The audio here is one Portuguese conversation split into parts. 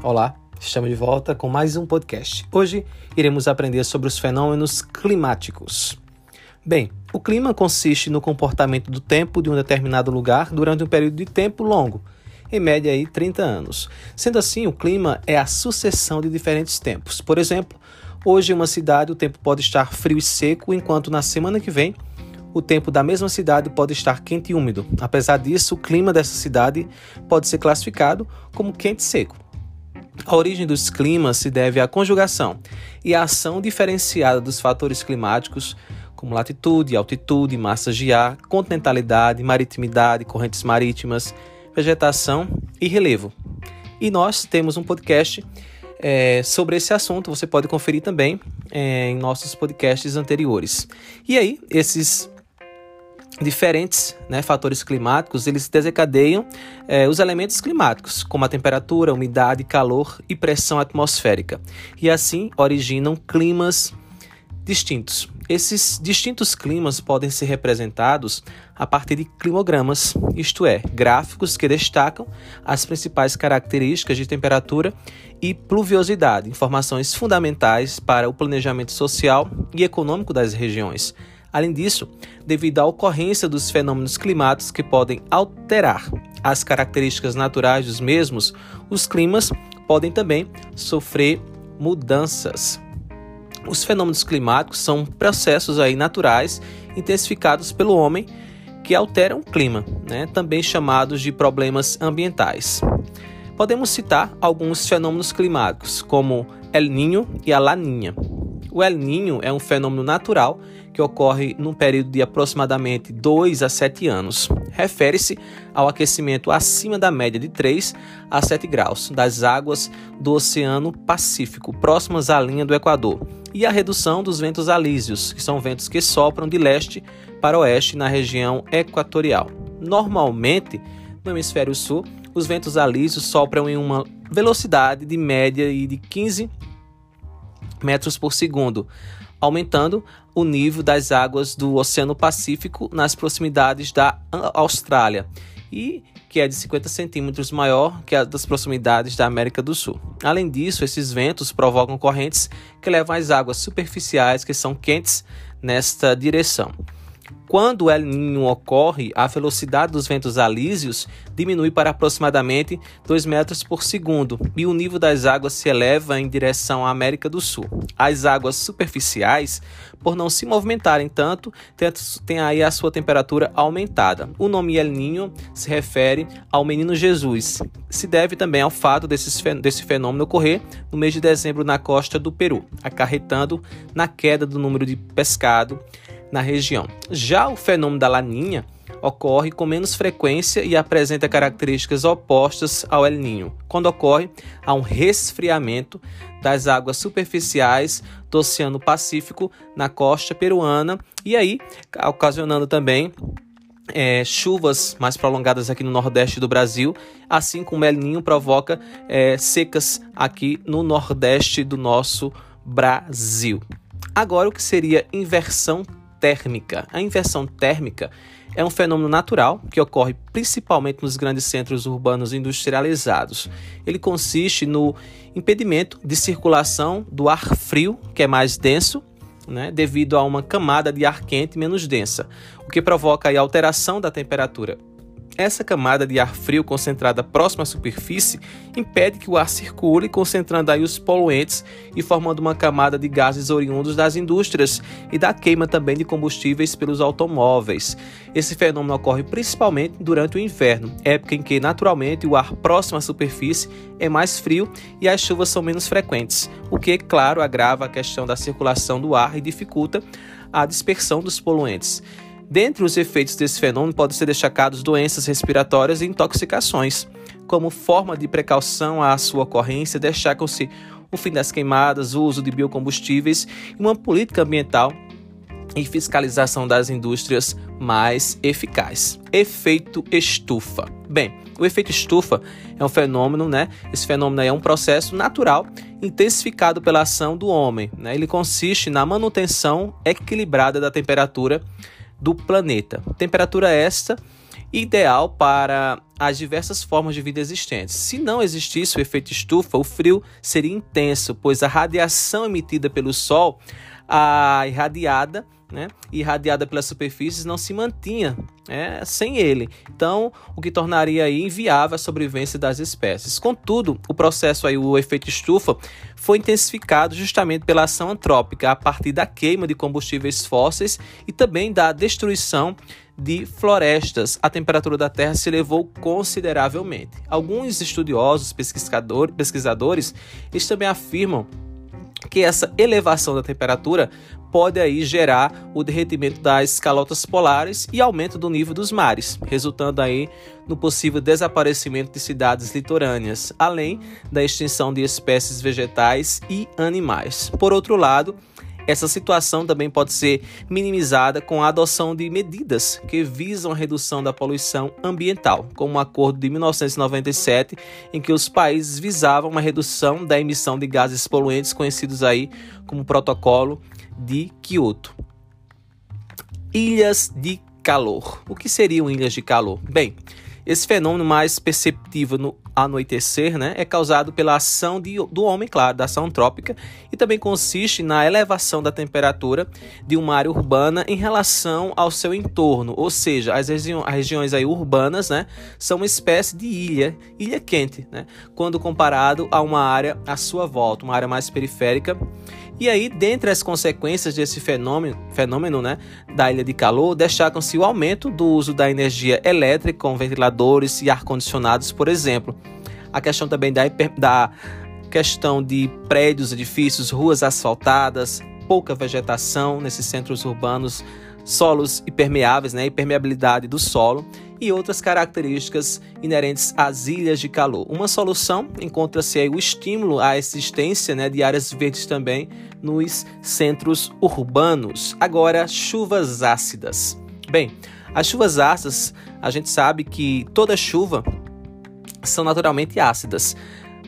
Olá, estamos de volta com mais um podcast. Hoje iremos aprender sobre os fenômenos climáticos. Bem, o clima consiste no comportamento do tempo de um determinado lugar durante um período de tempo longo, em média aí 30 anos. Sendo assim, o clima é a sucessão de diferentes tempos. Por exemplo, hoje em uma cidade o tempo pode estar frio e seco, enquanto na semana que vem o tempo da mesma cidade pode estar quente e úmido. Apesar disso, o clima dessa cidade pode ser classificado como quente e seco. A origem dos climas se deve à conjugação e à ação diferenciada dos fatores climáticos, como latitude, altitude, massas de ar, continentalidade, maritimidade, correntes marítimas, vegetação e relevo. E nós temos um podcast é, sobre esse assunto, você pode conferir também é, em nossos podcasts anteriores. E aí, esses diferentes né, fatores climáticos, eles desencadeiam é, os elementos climáticos, como a temperatura, umidade, calor e pressão atmosférica, e assim originam climas distintos. Esses distintos climas podem ser representados a partir de climogramas, isto é, gráficos que destacam as principais características de temperatura e pluviosidade, informações fundamentais para o planejamento social e econômico das regiões. Além disso, devido à ocorrência dos fenômenos climáticos que podem alterar as características naturais dos mesmos, os climas podem também sofrer mudanças. Os fenômenos climáticos são processos aí naturais intensificados pelo homem que alteram o clima, né? também chamados de problemas ambientais. Podemos citar alguns fenômenos climáticos, como El Niño e a Laninha. O El Niño é um fenômeno natural que ocorre num período de aproximadamente 2 a 7 anos. Refere-se ao aquecimento acima da média de 3 a 7 graus das águas do Oceano Pacífico, próximas à linha do Equador, e a redução dos ventos alísios, que são ventos que sopram de leste para oeste na região equatorial. Normalmente, no hemisfério sul, os ventos alísios sopram em uma velocidade de média de 15 metros por segundo, aumentando o nível das águas do Oceano Pacífico nas proximidades da Austrália e que é de 50 centímetros maior que a das proximidades da América do Sul. Além disso, esses ventos provocam correntes que levam as águas superficiais que são quentes nesta direção. Quando o El Niño ocorre, a velocidade dos ventos alísios diminui para aproximadamente 2 metros por segundo e o nível das águas se eleva em direção à América do Sul. As águas superficiais, por não se movimentarem tanto, têm aí a sua temperatura aumentada. O nome El Niño se refere ao menino Jesus. Se deve também ao fato desse fenômeno ocorrer no mês de dezembro na costa do Peru, acarretando na queda do número de pescado na região. Já o fenômeno da laninha ocorre com menos frequência e apresenta características opostas ao El Ninho, quando ocorre há um resfriamento das águas superficiais do Oceano Pacífico na costa peruana e aí ocasionando também é, chuvas mais prolongadas aqui no nordeste do Brasil, assim como El Ninho provoca é, secas aqui no nordeste do nosso Brasil. Agora, o que seria inversão térmica. A inversão térmica é um fenômeno natural que ocorre principalmente nos grandes centros urbanos industrializados. Ele consiste no impedimento de circulação do ar frio, que é mais denso, né, devido a uma camada de ar quente menos densa, o que provoca a alteração da temperatura essa camada de ar frio concentrada próxima à superfície impede que o ar circule, concentrando aí os poluentes e formando uma camada de gases oriundos das indústrias e da queima também de combustíveis pelos automóveis. Esse fenômeno ocorre principalmente durante o inverno, época em que naturalmente o ar próximo à superfície é mais frio e as chuvas são menos frequentes, o que, claro, agrava a questão da circulação do ar e dificulta a dispersão dos poluentes. Dentre os efeitos desse fenômeno podem ser destacados doenças respiratórias e intoxicações. Como forma de precaução à sua ocorrência, destacam-se o fim das queimadas, o uso de biocombustíveis e uma política ambiental e fiscalização das indústrias mais eficaz. Efeito estufa. Bem, o efeito estufa é um fenômeno, né? Esse fenômeno é um processo natural intensificado pela ação do homem. Né? Ele consiste na manutenção equilibrada da temperatura do planeta. Temperatura esta ideal para as diversas formas de vida existentes. Se não existisse o efeito estufa, o frio seria intenso, pois a radiação emitida pelo Sol, a irradiada, né, irradiada pelas superfícies, não se mantinha né, sem ele. Então, o que tornaria inviável a sobrevivência das espécies. Contudo, o processo aí, o efeito estufa, foi intensificado justamente pela ação antrópica a partir da queima de combustíveis fósseis e também da destruição de florestas, a temperatura da Terra se elevou consideravelmente. Alguns estudiosos, pesquisador, pesquisadores, eles também afirmam que essa elevação da temperatura pode aí gerar o derretimento das calotas polares e aumento do nível dos mares, resultando aí no possível desaparecimento de cidades litorâneas, além da extinção de espécies vegetais e animais. Por outro lado, essa situação também pode ser minimizada com a adoção de medidas que visam a redução da poluição ambiental, como o acordo de 1997, em que os países visavam uma redução da emissão de gases poluentes conhecidos aí como Protocolo de Kyoto. Ilhas de calor. O que seriam ilhas de calor? Bem, esse fenômeno mais perceptível no anoitecer né, é causado pela ação de, do homem, claro, da ação antrópica, e também consiste na elevação da temperatura de uma área urbana em relação ao seu entorno, ou seja, as, regi as regiões aí urbanas né, são uma espécie de ilha, ilha quente, né, quando comparado a uma área à sua volta, uma área mais periférica e aí, dentre as consequências desse fenômeno, fenômeno né, da ilha de calor, destacam-se o aumento do uso da energia elétrica com ventiladores e ar-condicionados, por exemplo. A questão também da, da questão de prédios, edifícios, ruas asfaltadas, pouca vegetação nesses centros urbanos, solos impermeáveis, né, impermeabilidade do solo e outras características inerentes às ilhas de calor. Uma solução encontra-se o estímulo à existência né, de áreas verdes também nos centros urbanos. Agora, chuvas ácidas. Bem, as chuvas ácidas, a gente sabe que toda chuva são naturalmente ácidas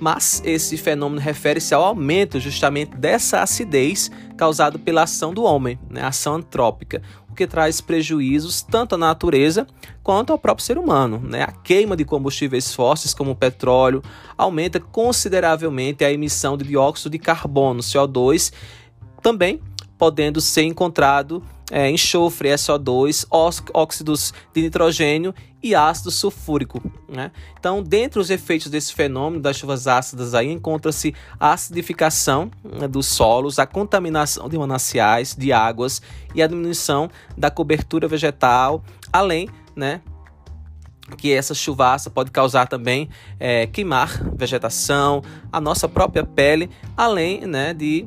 mas esse fenômeno refere-se ao aumento justamente dessa acidez causado pela ação do homem, né, ação antrópica, o que traz prejuízos tanto à natureza quanto ao próprio ser humano. Né? A queima de combustíveis fósseis, como o petróleo, aumenta consideravelmente a emissão de dióxido de carbono, CO2, também podendo ser encontrado é, enxofre, SO2, óxidos de nitrogênio e ácido sulfúrico. Né? Então, dentre os efeitos desse fenômeno das chuvas ácidas, aí encontra-se a acidificação né, dos solos, a contaminação de mananciais, de águas e a diminuição da cobertura vegetal, além né, que essa chuvaça pode causar também é, queimar vegetação, a nossa própria pele, além né, de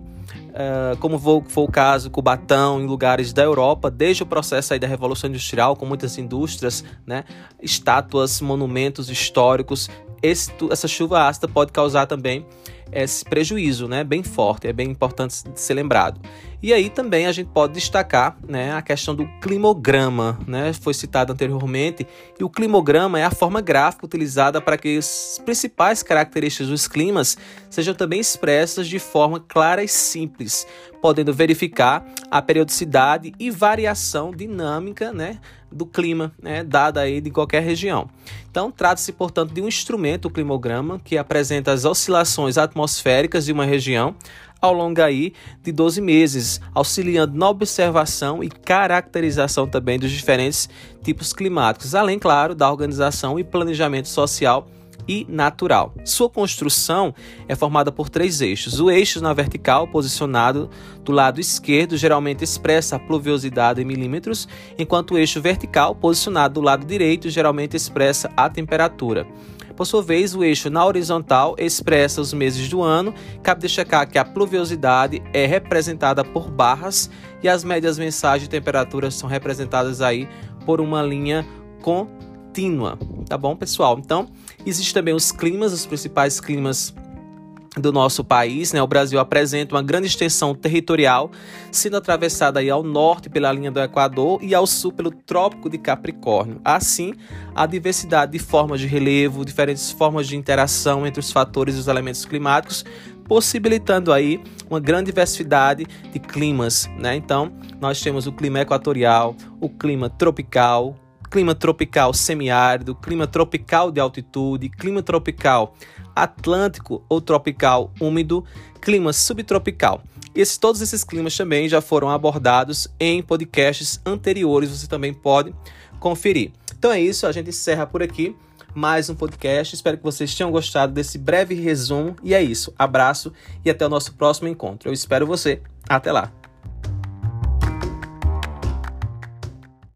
como foi o caso Cubatão, em lugares da Europa, desde o processo aí da Revolução Industrial, com muitas indústrias, né, estátuas, monumentos históricos. Esse, essa chuva ácida pode causar também esse prejuízo, né, bem forte, é bem importante ser lembrado. E aí também a gente pode destacar, né, a questão do climograma, né, foi citado anteriormente, e o climograma é a forma gráfica utilizada para que as principais características dos climas sejam também expressas de forma clara e simples, podendo verificar a periodicidade e variação dinâmica, né, do clima, né, dada aí de qualquer região. Então, trata-se, portanto, de um instrumento, o climograma, que apresenta as oscilações atmosféricas de uma região ao longo aí de 12 meses, auxiliando na observação e caracterização também dos diferentes tipos climáticos, além, claro, da organização e planejamento social e natural. Sua construção é formada por três eixos. O eixo na vertical, posicionado do lado esquerdo, geralmente expressa a pluviosidade em milímetros, enquanto o eixo vertical, posicionado do lado direito, geralmente expressa a temperatura. Por sua vez, o eixo na horizontal expressa os meses do ano. Cabe destacar que a pluviosidade é representada por barras e as médias mensais de temperatura são representadas aí por uma linha contínua. Tá bom, pessoal? Então, Existem também os climas, os principais climas do nosso país, né? O Brasil apresenta uma grande extensão territorial, sendo atravessada aí ao norte pela linha do Equador e ao sul pelo Trópico de Capricórnio. Assim, a diversidade de formas de relevo, diferentes formas de interação entre os fatores e os elementos climáticos, possibilitando aí uma grande diversidade de climas, né? Então, nós temos o clima equatorial, o clima tropical, clima tropical semiárido, clima tropical de altitude, clima tropical atlântico ou tropical úmido, clima subtropical. Esse, todos esses climas também já foram abordados em podcasts anteriores, você também pode conferir. Então é isso, a gente encerra por aqui mais um podcast. Espero que vocês tenham gostado desse breve resumo. E é isso. Abraço e até o nosso próximo encontro. Eu espero você. Até lá.